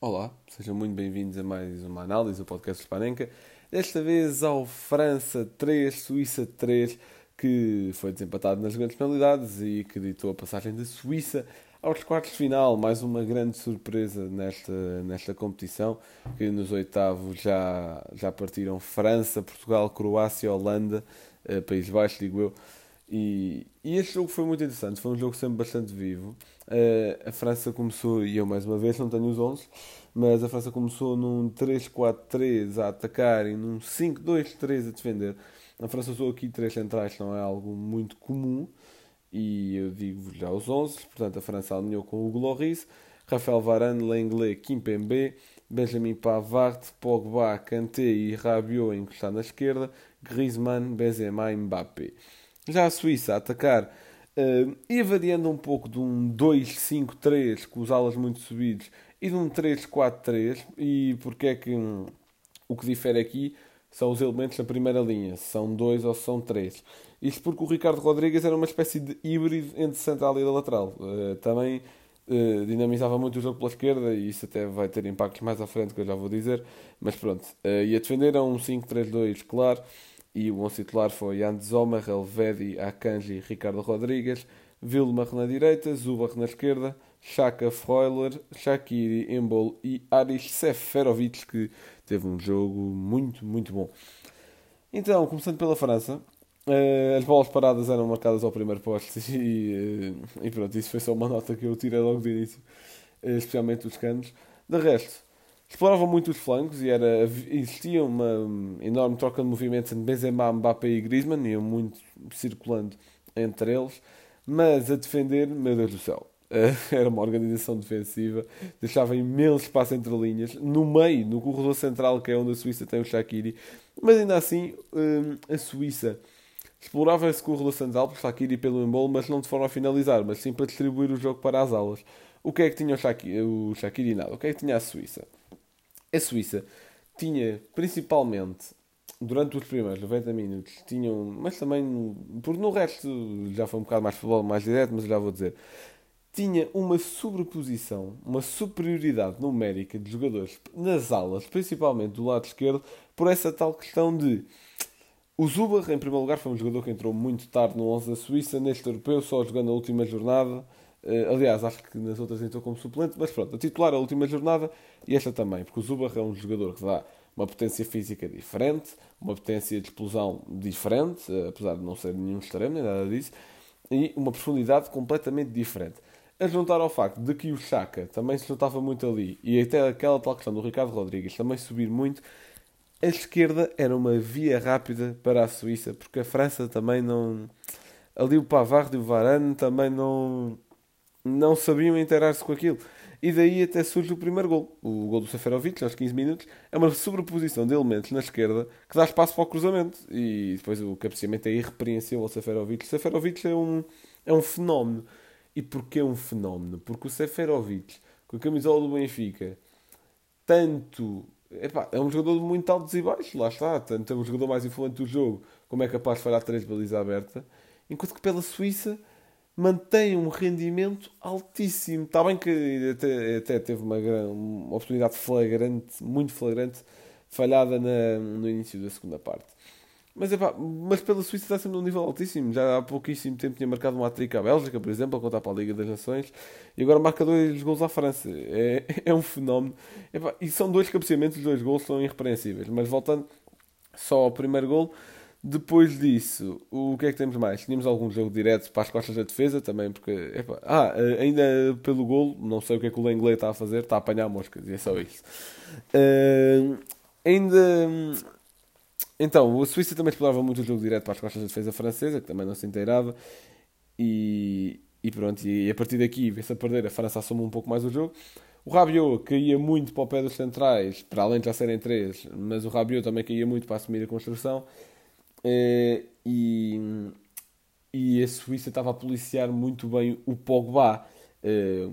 Olá, sejam muito bem-vindos a mais uma análise do podcast Spanenka. Desta vez ao França 3, Suíça 3, que foi desempatado nas grandes penalidades e que ditou a passagem da Suíça aos quartos de final. Mais uma grande surpresa nesta, nesta competição, que nos oitavos já, já partiram França, Portugal, Croácia, Holanda, eh, Países Baixos, digo eu. E, e este jogo foi muito interessante, foi um jogo sempre bastante vivo. Uh, a França começou, e eu mais uma vez não tenho os 11, mas a França começou num 3-4-3 a atacar e num 5-2-3 a defender. A França usou aqui três centrais, não é algo muito comum, e eu digo já os 11. Portanto, a França alinhou com o Loris, Rafael Varane, Lenglet, Kimpembe, Benjamin Pavard, Pogba, Kanté e Rabiot encostar na esquerda, Griezmann, Benzema e Mbappé. Já a Suíça a atacar uh, ia variando um pouco de um 2-5-3 com os alas muito subidos e de um 3-4-3 e porque é que um, o que difere aqui são os elementos da primeira linha, se são dois ou se são três. Isto porque o Ricardo Rodrigues era uma espécie de híbrido entre central e lateral. Uh, também uh, dinamizava muito o jogo pela esquerda e isso até vai ter impactos mais à frente que eu já vou dizer. Mas pronto, uh, ia defender a um 5-3-2 claro e o 11 titular foi Jan Zomer, Elvedi, Akanji, Ricardo Rodrigues, Vilmar na direita, Zubar na esquerda, Chaka Freuler, Shakiri, Embol e Aris Seferovic, que teve um jogo muito, muito bom. Então, começando pela França, eh, as bolas paradas eram marcadas ao primeiro poste e, eh, e pronto, isso foi só uma nota que eu tirei logo do início, eh, especialmente os canos. De resto, exploravam muito os flancos e era, existia uma enorme troca de movimentos entre Benzema, Mbappé e Griezmann, iam muito circulando entre eles, mas a defender, meu Deus do céu, era uma organização defensiva, deixava imenso espaço entre linhas, no meio, no corredor central, que é onde a Suíça tem o Shaqiri, mas ainda assim hum, a Suíça explorava esse corredor central pelo Shaqiri e pelo embolo, mas não de forma a finalizar, mas sim para distribuir o jogo para as alas. O que é que tinha o Shaqiri, o Shaqiri nada? O que é que tinha a Suíça? A Suíça tinha principalmente durante os primeiros 90 minutos tinham, mas também porque no resto já foi um bocado mais futebol mais direto, mas já vou dizer tinha uma sobreposição, uma superioridade numérica de jogadores nas alas, principalmente do lado esquerdo, por essa tal questão de o Zuber, em primeiro lugar, foi um jogador que entrou muito tarde no 11 da Suíça, neste europeu, só jogando a última jornada. Uh, aliás, acho que nas outras entrou como suplente, mas pronto, a titular a última jornada e esta também, porque o Zuber é um jogador que dá uma potência física diferente, uma potência de explosão diferente, uh, apesar de não ser nenhum extremo, nem nada disso, e uma profundidade completamente diferente a juntar ao facto de que o Chaka também se juntava muito ali e até aquela tal questão do Ricardo Rodrigues também subir muito, a esquerda era uma via rápida para a Suíça, porque a França também não. Ali o Pavard e o Varane também não, não sabiam inteirar-se com aquilo. E daí até surge o primeiro gol. O gol do Seferovic, aos 15 minutos, é uma sobreposição de elementos na esquerda que dá espaço para o cruzamento. E depois o cabeceamento é irrepreensível ao Seferovic. O Seferovic é um, é um fenómeno. E porquê um fenómeno? Porque o Seferovic, com a camisola do Benfica, tanto. Epá, é um jogador muito altos e baixos, lá está. Tanto é o jogador mais influente do jogo, como é capaz de falhar três balizas aberta. Enquanto que pela Suíça mantém um rendimento altíssimo. Está bem que até, até teve uma, uma oportunidade flagrante, muito flagrante, falhada na, no início da segunda parte. Mas, epá, mas pela Suíça está sempre num nível altíssimo. Já há pouquíssimo tempo tinha marcado uma trica à Bélgica, por exemplo, a contar para a Liga das Nações. E agora marca dois gols à França. É, é um fenómeno. Epá, e são dois cabeceamentos, os dois gols são irrepreensíveis. Mas voltando só ao primeiro gol. Depois disso, o que é que temos mais? Tínhamos algum jogo direto para as costas da defesa também, porque. Epá, ah, ainda pelo gol, não sei o que é que o Lenglet está a fazer, está a apanhar moscas, e é só isso. Uh, ainda então, a Suíça também explorava muito o jogo direto para as costas da defesa francesa, que também não se inteirava. E, e pronto, e a partir daqui, vê-se a perder, a França assuma um pouco mais o jogo. O Rabiot caía muito para o pé dos centrais, para além de já serem três, mas o Rabiot também caía muito para assumir a construção. Eh, e, e a Suíça estava a policiar muito bem o Pogba. Eh,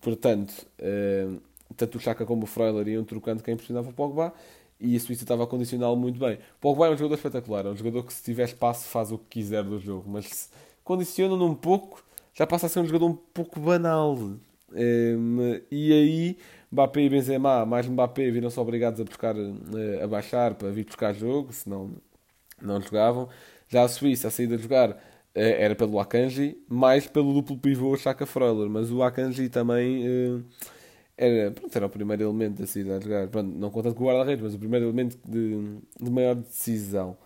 portanto, eh, tanto o Chaka como o Freuler iam trocando quem pressionava o Pogba e a Suíça estava a condicioná-lo muito bem. Pogba é um jogador espetacular, é um jogador que se tiver espaço faz o que quiser do jogo, mas se condiciona-no um pouco, já passa a ser um jogador um pouco banal. Um, e aí Mbappé e Benzema, mais Mbappé, viram-se obrigados a buscar, a baixar para vir buscar jogo, senão não jogavam. Já a Suíça, a saída de jogar, era pelo Akanji, mais pelo duplo pivô Chaka Freuler, mas o Akanji também era, pronto, era o primeiro elemento da saída a jogar, pronto, não contando com o guarda-redes, mas o primeiro elemento de, de maior decisão.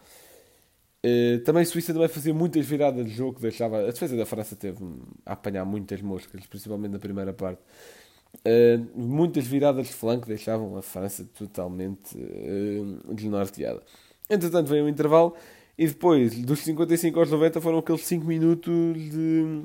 Uh, também a Suíça também fazia muitas viradas de jogo deixava. A defesa da França teve a apanhar muitas moscas, principalmente na primeira parte. Uh, muitas viradas de flanco deixavam a França totalmente desnorteada. Entretanto, veio um intervalo e depois, dos 55 aos 90, foram aqueles 5 minutos de,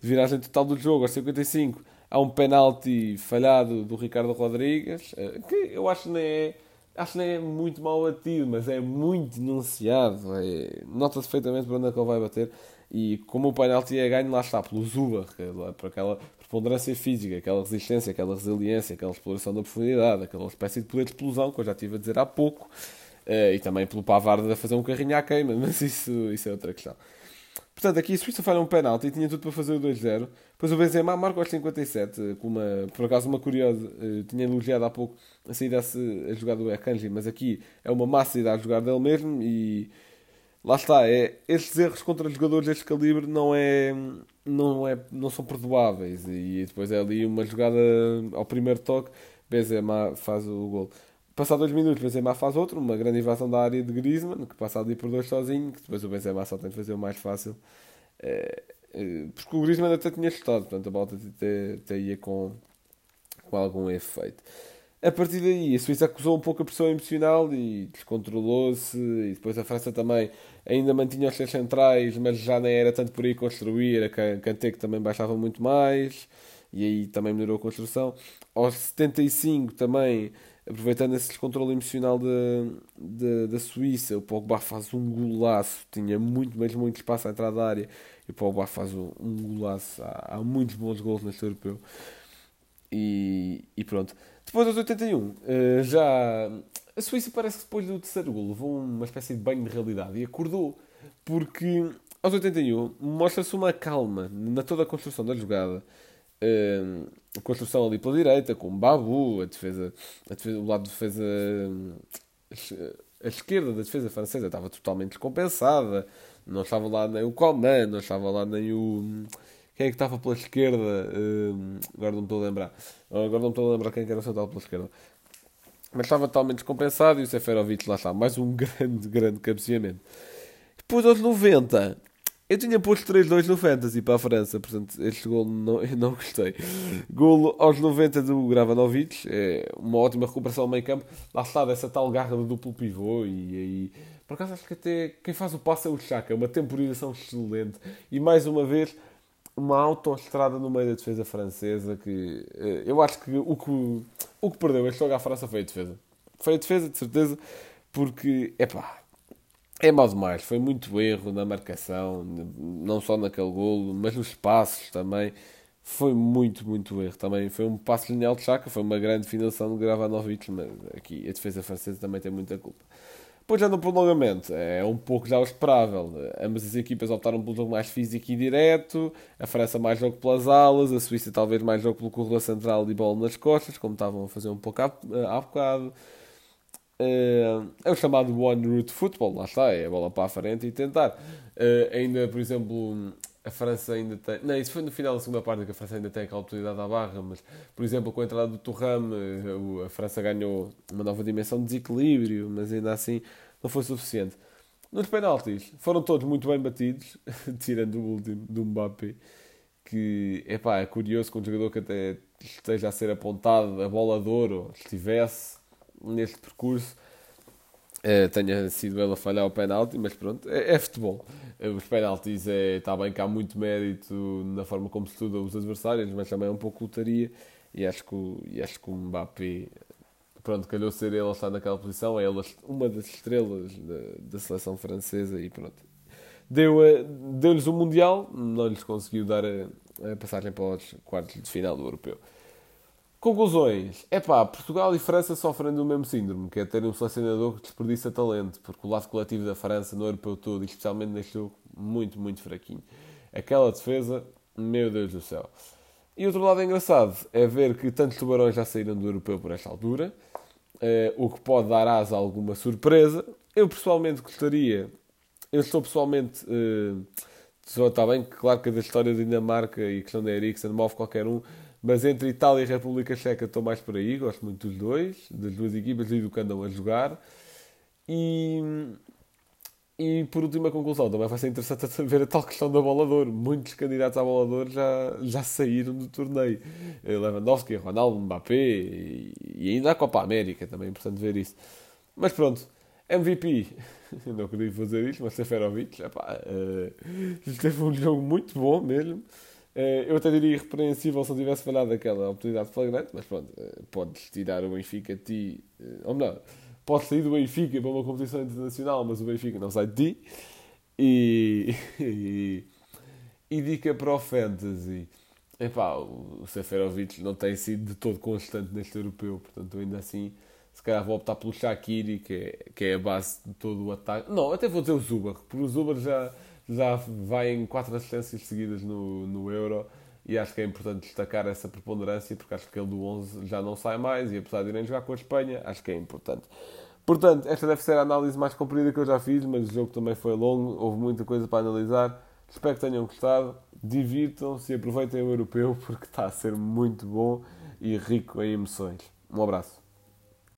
de viragem total do jogo. Aos 55 há um penalti falhado do Ricardo Rodrigues, que eu acho nem é acho nem é muito mal batido, mas é muito denunciado. É, Nota-se perfeitamente para onde é que ele vai bater. E como o penalti é ganho, lá está, pelo Zuba, é por aquela preponderância física, aquela resistência, aquela resiliência, aquela exploração da profundidade, aquela espécie de poder de explosão que eu já estive a dizer há pouco. Uh, e também pelo Pavard a fazer um carrinho à queima, mas isso, isso é outra questão. Portanto, aqui a Suíça falha um penalti e tinha tudo para fazer o 2-0. Depois o Benzema marca aos 57, com uma, por acaso uma curiosa, uh, tinha elogiado há pouco a saída a jogada do Akanji, mas aqui é uma massa a jogar dele mesmo e lá está, é, estes erros contra jogadores deste calibre não, é, não, é, não são perdoáveis e depois é ali uma jogada ao primeiro toque, Benzema faz o gol. Passado dois minutos, Benzema faz outro, uma grande invasão da área de Griezmann, que passa ali por dois sozinho, que depois o Benzema só tem de fazer o mais fácil. É, é, porque o Griezmann até tinha chutado, portanto a volta até, até ia com, com algum efeito. A partir daí, a Suíça acusou um pouco a pressão emocional e descontrolou-se. E depois a França também ainda mantinha os seus centrais, mas já nem era tanto por aí construir. A Kanté que também baixava muito mais. E aí também melhorou a construção. Aos 75 também aproveitando esse descontrole emocional da, da, da Suíça, o Pogba faz um golaço, tinha muito, mas muito espaço à entrada da área, e o Pogba faz um, um golaço, há, há, muitos bons gols neste europeu. E, e pronto. Depois dos 81, eh, já a Suíça parece que depois do terceiro gol levou uma espécie de banho de realidade e acordou, porque aos 81 mostra-se uma calma na toda a construção da jogada uh, construção ali pela direita, com o Babu, a defesa, a defesa, o lado de defesa. A esquerda da defesa francesa estava totalmente descompensada. Não estava lá nem o Coman, não estava lá nem o. Quem é que estava pela esquerda? Uh, agora não me estou a lembrar. Agora não me estou a lembrar quem era o central pela esquerda. Mas estava totalmente descompensado e o Seferovic lá está. Mais um grande, grande cabeceamento. Depois aos 90, eu tinha posto 3-2 no Fantasy para a França, portanto, este gol não, eu não gostei. Golo aos 90 do Gravanovic, é uma ótima recuperação ao meio campo. Lá está, dessa tal garra do duplo pivô. E aí, por acaso, acho que até quem faz o passo é o Chaka, uma temporização excelente. E mais uma vez, uma autoestrada no meio da defesa francesa. Que eh, eu acho que o que, o que perdeu este jogo à França foi a defesa. Foi a defesa, de certeza, porque, é pá é mal demais, foi muito erro na marcação, não só naquele golo, mas nos passos também. Foi muito, muito erro também. Foi um passo lineal de Chaka, foi uma grande finalização de Gravanovic, mas aqui a defesa francesa também tem muita culpa. Depois já no prolongamento, é um pouco já o esperável. Ambas as equipas optaram pelo jogo mais físico e direto, a França mais jogo pelas alas, a Suíça talvez mais jogo pelo corredor central e bola nas costas, como estavam a fazer um pouco há, há bocado. Uh, é o chamado One Route Football, lá está, é a bola para a frente e tentar. Uh, ainda, por exemplo, a França ainda tem. Não, isso foi no final da segunda parte que a França ainda tem aquela oportunidade à barra, mas, por exemplo, com a entrada do Turram, a França ganhou uma nova dimensão de desequilíbrio, mas ainda assim não foi suficiente. Nos penaltis, foram todos muito bem batidos, tirando o último do Mbappé, que epá, é curioso que um jogador que até esteja a ser apontado a bola de ouro estivesse neste percurso uh, tenha sido ele a falhar o penalti, mas pronto, é, é futebol. Uh, os penaltis é, está bem que há muito mérito na forma como se estuda os adversários, mas também é um pouco lotaria e acho que, o, e acho que o Mbappé pronto, calhou ser ele a estar naquela posição, é ele uma das estrelas da, da seleção francesa e pronto. Deu, eh, deu-lhes o Mundial, não lhes conseguiu dar a, a passagem para os quartos de final do Europeu. Conclusões. É pá, Portugal e França sofrem do mesmo síndrome, que é ter um selecionador que desperdiça talento, porque o lado coletivo da França no europeu todo, e especialmente neste jogo, muito, muito fraquinho. Aquela defesa, meu Deus do céu. E outro lado engraçado é ver que tantos tubarões já saíram do europeu por esta altura, eh, o que pode dar asa a alguma surpresa. Eu pessoalmente gostaria, eu estou pessoalmente. Eh, está bem, claro que a história da Dinamarca e a questão da Eriksen move qualquer um, mas entre Itália e República Checa estou mais por aí, gosto muito dos dois, das duas equipas e do que andam a jogar. E, e por última conclusão, também vai ser interessante ver a tal questão da bola Muitos candidatos à bola já, já saíram do torneio. Eh, Lewandowski, Ronaldo, Mbappé e, e ainda a Copa América também é importante ver isso. Mas pronto, MVP, não queria fazer isto, mas Seferovic, epá, uh, teve um jogo muito bom mesmo. Uh, eu até diria irrepreensível se não tivesse falhado aquela oportunidade flagrante, mas pronto, uh, podes tirar o Benfica a ti, uh, ou melhor, pode sair do Benfica para uma competição internacional, mas o Benfica não sai de ti. E, e, e dica para o Fantasy. Epá, o Seferovic não tem sido de todo constante neste europeu, portanto, ainda assim, se calhar vou optar pelo Shaqiri, que é, que é a base de todo o ataque. Não, até vou dizer o Zuber, porque o Zuber já, já vai em quatro assistências seguidas no, no Euro e acho que é importante destacar essa preponderância porque acho que ele do 11 já não sai mais e apesar de irem jogar com a Espanha, acho que é importante. Portanto, esta deve ser a análise mais comprida que eu já fiz, mas o jogo também foi longo, houve muita coisa para analisar. Espero que tenham gostado, divirtam-se e aproveitem o europeu porque está a ser muito bom e rico em emoções. Um abraço.